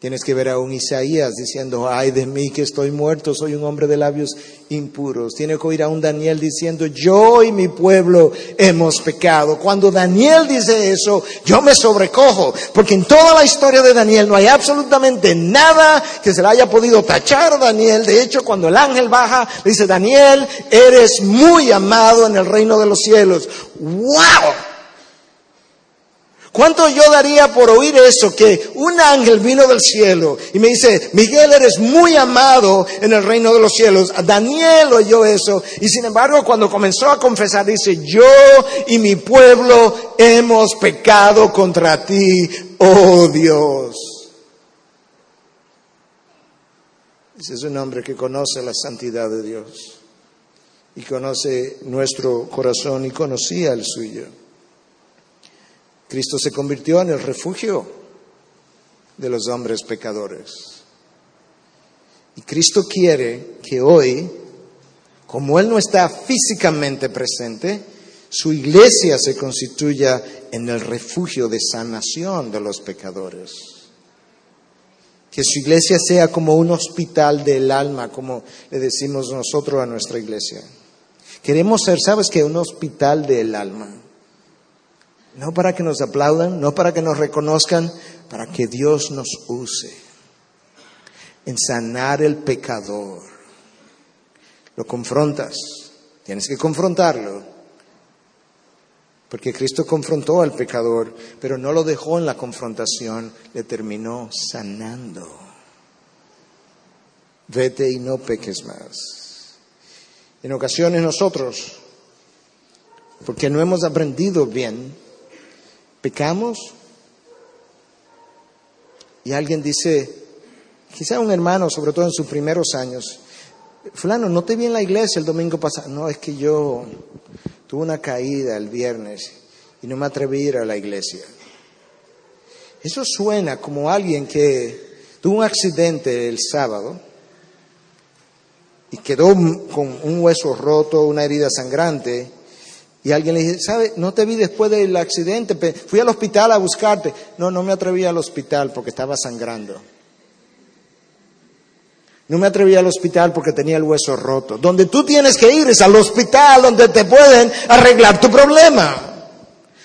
Tienes que ver a un Isaías diciendo, ay de mí que estoy muerto, soy un hombre de labios impuros. Tienes que oír a un Daniel diciendo, yo y mi pueblo hemos pecado. Cuando Daniel dice eso, yo me sobrecojo, porque en toda la historia de Daniel no hay absolutamente nada que se le haya podido tachar a Daniel. De hecho, cuando el ángel baja, le dice, Daniel, eres muy amado en el reino de los cielos. ¡Wow! ¿Cuánto yo daría por oír eso? Que un ángel vino del cielo y me dice, Miguel, eres muy amado en el reino de los cielos. Daniel oyó eso y sin embargo cuando comenzó a confesar dice, yo y mi pueblo hemos pecado contra ti, oh Dios. Ese es un hombre que conoce la santidad de Dios y conoce nuestro corazón y conocía el suyo. Cristo se convirtió en el refugio de los hombres pecadores. Y Cristo quiere que hoy, como Él no está físicamente presente, su iglesia se constituya en el refugio de sanación de los pecadores. Que su iglesia sea como un hospital del alma, como le decimos nosotros a nuestra iglesia. Queremos ser, ¿sabes qué? Un hospital del alma. No para que nos aplaudan, no para que nos reconozcan, para que Dios nos use en sanar el pecador. Lo confrontas, tienes que confrontarlo, porque Cristo confrontó al pecador, pero no lo dejó en la confrontación, le terminó sanando. Vete y no peques más. En ocasiones nosotros, porque no hemos aprendido bien, pecamos y alguien dice, quizá un hermano, sobre todo en sus primeros años, fulano, no te vi en la iglesia el domingo pasado. No, es que yo tuve una caída el viernes y no me atreví a ir a la iglesia. Eso suena como alguien que tuvo un accidente el sábado y quedó con un hueso roto, una herida sangrante, y alguien le dice, ¿sabe? No te vi después del accidente, fui al hospital a buscarte. No, no me atreví al hospital porque estaba sangrando. No me atreví al hospital porque tenía el hueso roto. Donde tú tienes que ir es al hospital donde te pueden arreglar tu problema.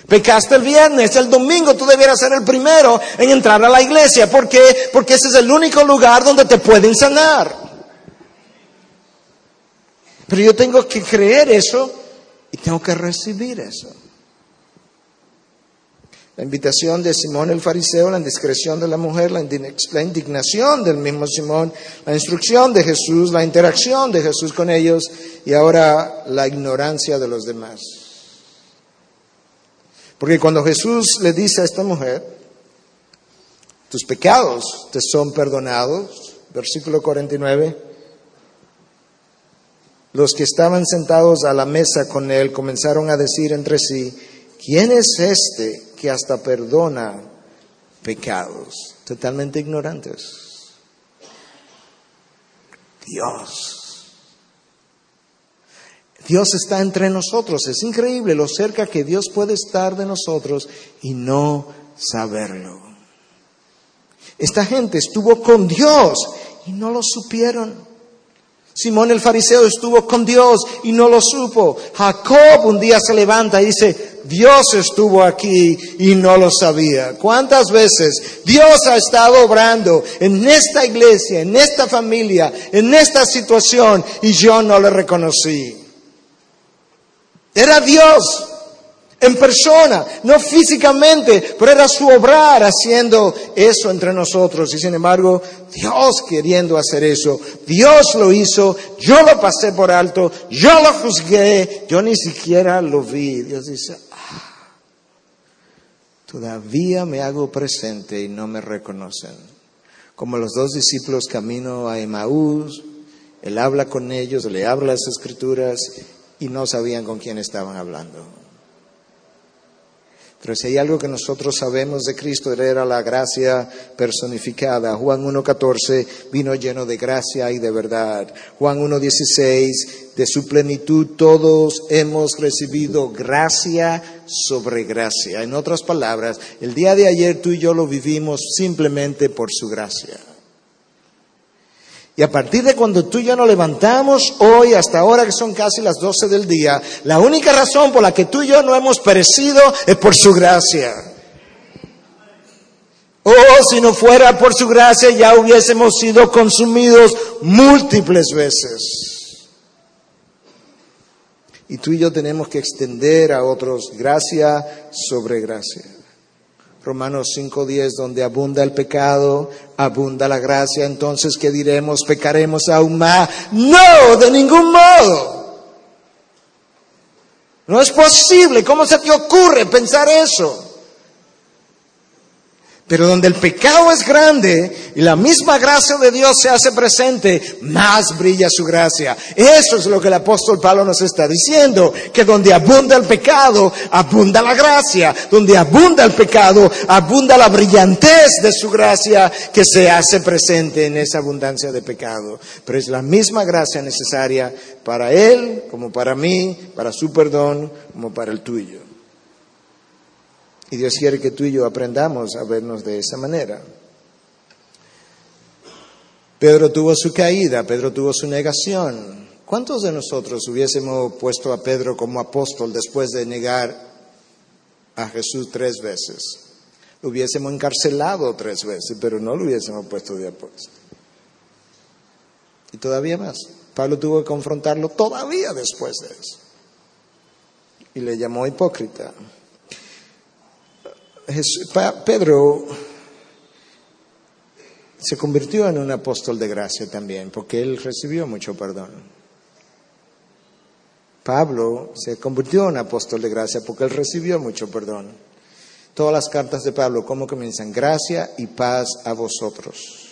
Pecaste el viernes, el domingo tú debieras ser el primero en entrar a la iglesia. ¿Por qué? Porque ese es el único lugar donde te pueden sanar. Pero yo tengo que creer eso y tengo que recibir eso. La invitación de Simón el fariseo, la indiscreción de la mujer, la indignación del mismo Simón, la instrucción de Jesús, la interacción de Jesús con ellos y ahora la ignorancia de los demás. Porque cuando Jesús le dice a esta mujer, tus pecados te son perdonados, versículo 49, los que estaban sentados a la mesa con él comenzaron a decir entre sí, ¿quién es este que hasta perdona pecados? Totalmente ignorantes. Dios. Dios está entre nosotros. Es increíble lo cerca que Dios puede estar de nosotros y no saberlo. Esta gente estuvo con Dios y no lo supieron. Simón el fariseo estuvo con Dios y no lo supo. Jacob un día se levanta y dice, Dios estuvo aquí y no lo sabía. ¿Cuántas veces Dios ha estado obrando en esta iglesia, en esta familia, en esta situación y yo no le reconocí? Era Dios en persona, no físicamente, pero era su obrar haciendo eso entre nosotros. Y sin embargo, Dios queriendo hacer eso, Dios lo hizo, yo lo pasé por alto, yo lo juzgué, yo ni siquiera lo vi. Dios dice, ah, todavía me hago presente y no me reconocen. Como los dos discípulos camino a Emaús, él habla con ellos, le habla las escrituras y no sabían con quién estaban hablando. Pero si hay algo que nosotros sabemos de Cristo, era la gracia personificada. Juan 1.14 vino lleno de gracia y de verdad. Juan 1.16, de su plenitud todos hemos recibido gracia sobre gracia. En otras palabras, el día de ayer tú y yo lo vivimos simplemente por su gracia. Y a partir de cuando tú y yo nos levantamos hoy hasta ahora que son casi las 12 del día, la única razón por la que tú y yo no hemos perecido es por su gracia. Oh, si no fuera por su gracia ya hubiésemos sido consumidos múltiples veces. Y tú y yo tenemos que extender a otros gracia sobre gracia. Romanos 5.10, donde abunda el pecado, abunda la gracia, entonces ¿qué diremos? ¿Pecaremos aún más? No, de ningún modo. No es posible, ¿cómo se te ocurre pensar eso? Pero donde el pecado es grande y la misma gracia de Dios se hace presente, más brilla su gracia. Eso es lo que el apóstol Pablo nos está diciendo, que donde abunda el pecado, abunda la gracia. Donde abunda el pecado, abunda la brillantez de su gracia que se hace presente en esa abundancia de pecado. Pero es la misma gracia necesaria para él, como para mí, para su perdón, como para el tuyo. Y Dios quiere que tú y yo aprendamos a vernos de esa manera. Pedro tuvo su caída, Pedro tuvo su negación. ¿Cuántos de nosotros hubiésemos puesto a Pedro como apóstol después de negar a Jesús tres veces? Lo hubiésemos encarcelado tres veces, pero no lo hubiésemos puesto de apóstol. Y todavía más. Pablo tuvo que confrontarlo todavía después de eso. Y le llamó hipócrita. Pedro se convirtió en un apóstol de gracia también, porque él recibió mucho perdón. Pablo se convirtió en apóstol de gracia porque él recibió mucho perdón. Todas las cartas de Pablo, ¿cómo comienzan? Gracia y paz a vosotros.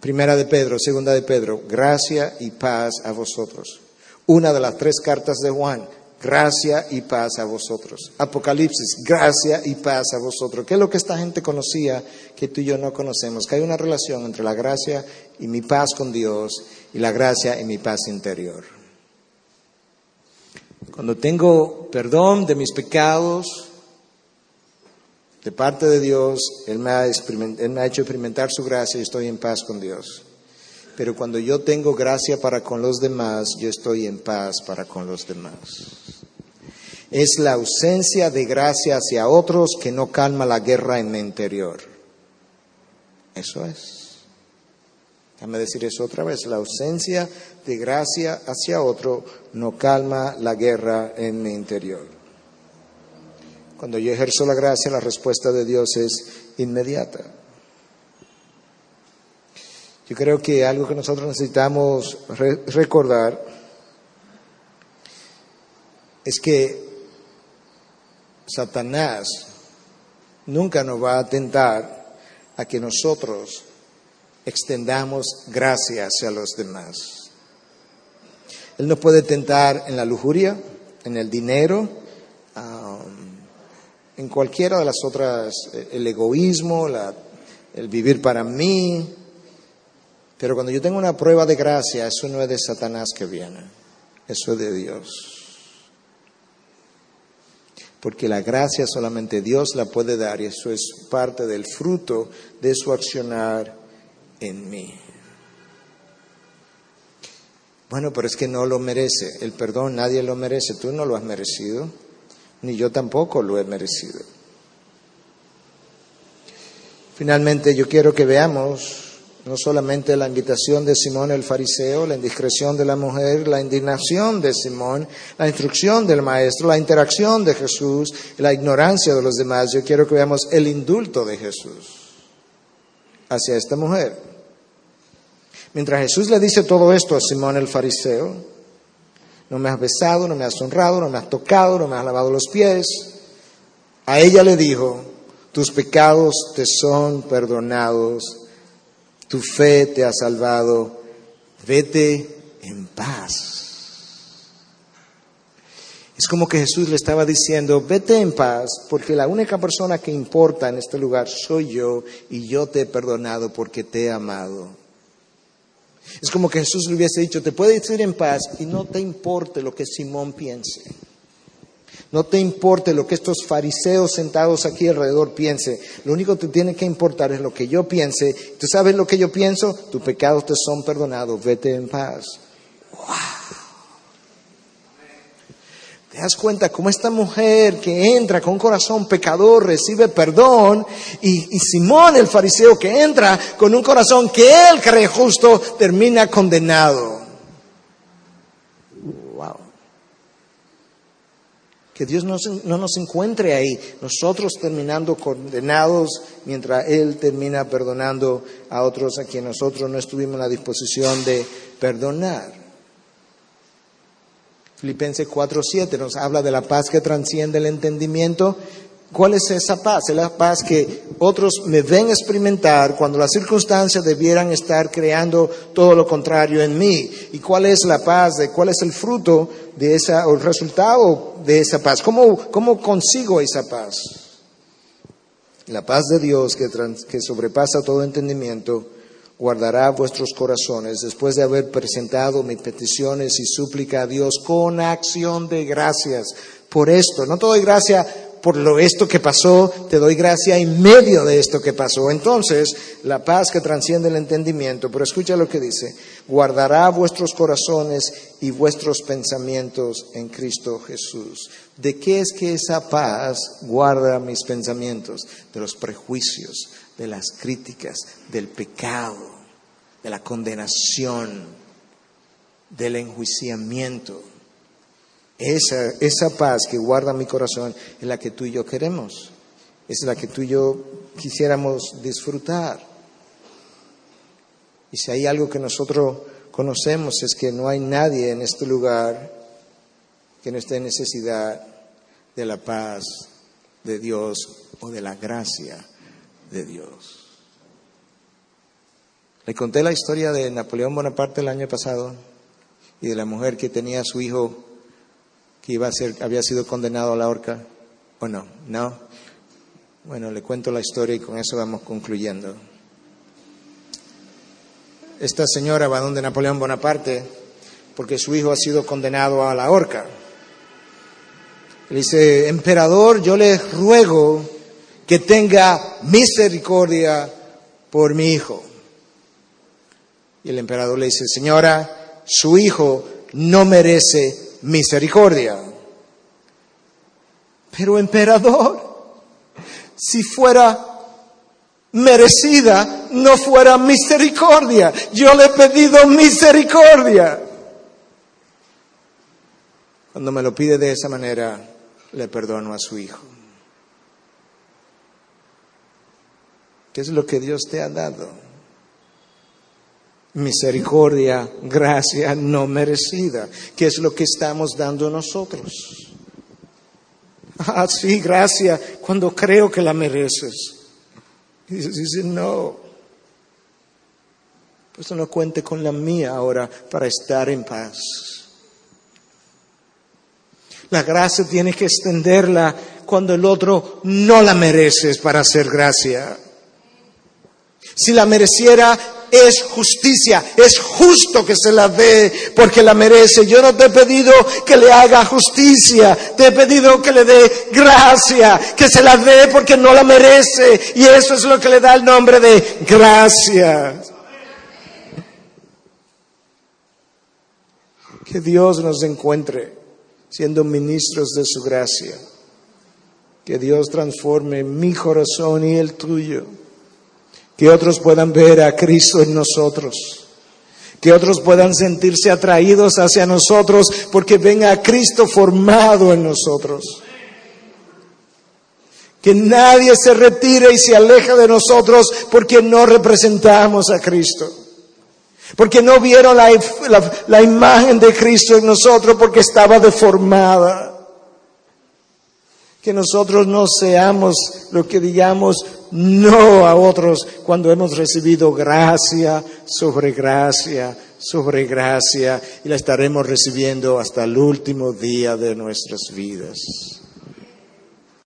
Primera de Pedro, segunda de Pedro, gracia y paz a vosotros. Una de las tres cartas de Juan, gracia y paz a vosotros. Apocalipsis, gracia y paz a vosotros. ¿Qué es lo que esta gente conocía que tú y yo no conocemos? Que hay una relación entre la gracia y mi paz con Dios y la gracia y mi paz interior. Cuando tengo perdón de mis pecados de parte de Dios, Él me ha, Él me ha hecho experimentar su gracia y estoy en paz con Dios. Pero cuando yo tengo gracia para con los demás, yo estoy en paz para con los demás. Es la ausencia de gracia hacia otros que no calma la guerra en mi interior. Eso es. Déjame decir eso otra vez. La ausencia de gracia hacia otro no calma la guerra en mi interior. Cuando yo ejerzo la gracia, la respuesta de Dios es inmediata. Yo creo que algo que nosotros necesitamos recordar es que Satanás nunca nos va a tentar a que nosotros extendamos gracia hacia los demás. Él nos puede tentar en la lujuria, en el dinero, um, en cualquiera de las otras, el egoísmo, el vivir para mí, pero cuando yo tengo una prueba de gracia, eso no es de Satanás que viene, eso es de Dios. Porque la gracia solamente Dios la puede dar y eso es parte del fruto de su accionar en mí. Bueno, pero es que no lo merece. El perdón nadie lo merece. Tú no lo has merecido, ni yo tampoco lo he merecido. Finalmente, yo quiero que veamos no solamente la invitación de Simón el fariseo, la indiscreción de la mujer, la indignación de Simón, la instrucción del maestro, la interacción de Jesús, la ignorancia de los demás. Yo quiero que veamos el indulto de Jesús hacia esta mujer. Mientras Jesús le dice todo esto a Simón el fariseo, no me has besado, no me has honrado, no me has tocado, no me has lavado los pies, a ella le dijo, tus pecados te son perdonados tu fe te ha salvado, vete en paz. Es como que Jesús le estaba diciendo, vete en paz, porque la única persona que importa en este lugar soy yo y yo te he perdonado porque te he amado. Es como que Jesús le hubiese dicho, te puedes ir en paz y no te importe lo que Simón piense. No te importe lo que estos fariseos sentados aquí alrededor piensen. Lo único que te tiene que importar es lo que yo piense. ¿Tú sabes lo que yo pienso? Tus pecados te son perdonados. Vete en paz. ¡Wow! ¿Te das cuenta cómo esta mujer que entra con un corazón pecador recibe perdón y, Simón el fariseo que entra con un corazón que él cree justo termina condenado? Que Dios no, nos encuentre ahí, nosotros terminando condenados mientras Él termina perdonando a otros a quienes nosotros no estuvimos en la disposición de perdonar. Filipenses 4:7 nos habla de la paz que trasciende el entendimiento. ¿Cuál es esa paz? Es la paz que otros me ven experimentar cuando las circunstancias debieran estar creando todo lo contrario en mí. ¿Y cuál es la paz? De, ¿Cuál es el fruto de esa, o el resultado de esa paz? ¿Cómo, cómo consigo esa paz? La paz de Dios que, que sobrepasa todo entendimiento guardará vuestros corazones después de haber presentado mis peticiones y súplica a Dios con acción de gracias por esto. No te doy gracia por lo esto que pasó, te doy gracia en medio de esto que pasó. Entonces, la paz que transciende el entendimiento, pero escucha lo que dice, guardará vuestros corazones y vuestros pensamientos en Cristo Jesús. ¿De qué es que esa paz guarda mis pensamientos? De los prejuicios, de las críticas, del pecado, de la condenación, del enjuiciamiento. Esa, esa paz que guarda mi corazón es la que tú y yo queremos, es la que tú y yo quisiéramos disfrutar. Y si hay algo que nosotros conocemos es que no hay nadie en este lugar que no esté en necesidad de la paz de Dios o de la gracia de Dios. Le conté la historia de Napoleón Bonaparte el año pasado y de la mujer que tenía a su hijo que iba a ser, había sido condenado a la horca? ¿O no? ¿No? Bueno, le cuento la historia y con eso vamos concluyendo. Esta señora va donde Napoleón Bonaparte porque su hijo ha sido condenado a la horca. Le dice, emperador, yo le ruego que tenga misericordia por mi hijo. Y el emperador le dice, señora, su hijo no merece misericordia. Pero emperador, si fuera merecida, no fuera misericordia. Yo le he pedido misericordia. Cuando me lo pide de esa manera, le perdono a su hijo. ¿Qué es lo que Dios te ha dado? Misericordia, gracia no merecida, que es lo que estamos dando nosotros. Ah, sí, gracia, cuando creo que la mereces. Y dice, no, pues no cuente con la mía ahora para estar en paz. La gracia tiene que extenderla cuando el otro no la mereces para hacer gracia. Si la mereciera, es justicia, es justo que se la dé porque la merece. Yo no te he pedido que le haga justicia, te he pedido que le dé gracia, que se la dé porque no la merece. Y eso es lo que le da el nombre de gracia. Que Dios nos encuentre siendo ministros de su gracia. Que Dios transforme mi corazón y el tuyo que otros puedan ver a Cristo en nosotros, que otros puedan sentirse atraídos hacia nosotros porque ven a Cristo formado en nosotros. Que nadie se retire y se aleje de nosotros porque no representamos a Cristo. Porque no vieron la, la imagen de Cristo en nosotros porque estaba deformada. Que nosotros no seamos lo que digamos no a otros cuando hemos recibido gracia sobre gracia sobre gracia y la estaremos recibiendo hasta el último día de nuestras vidas.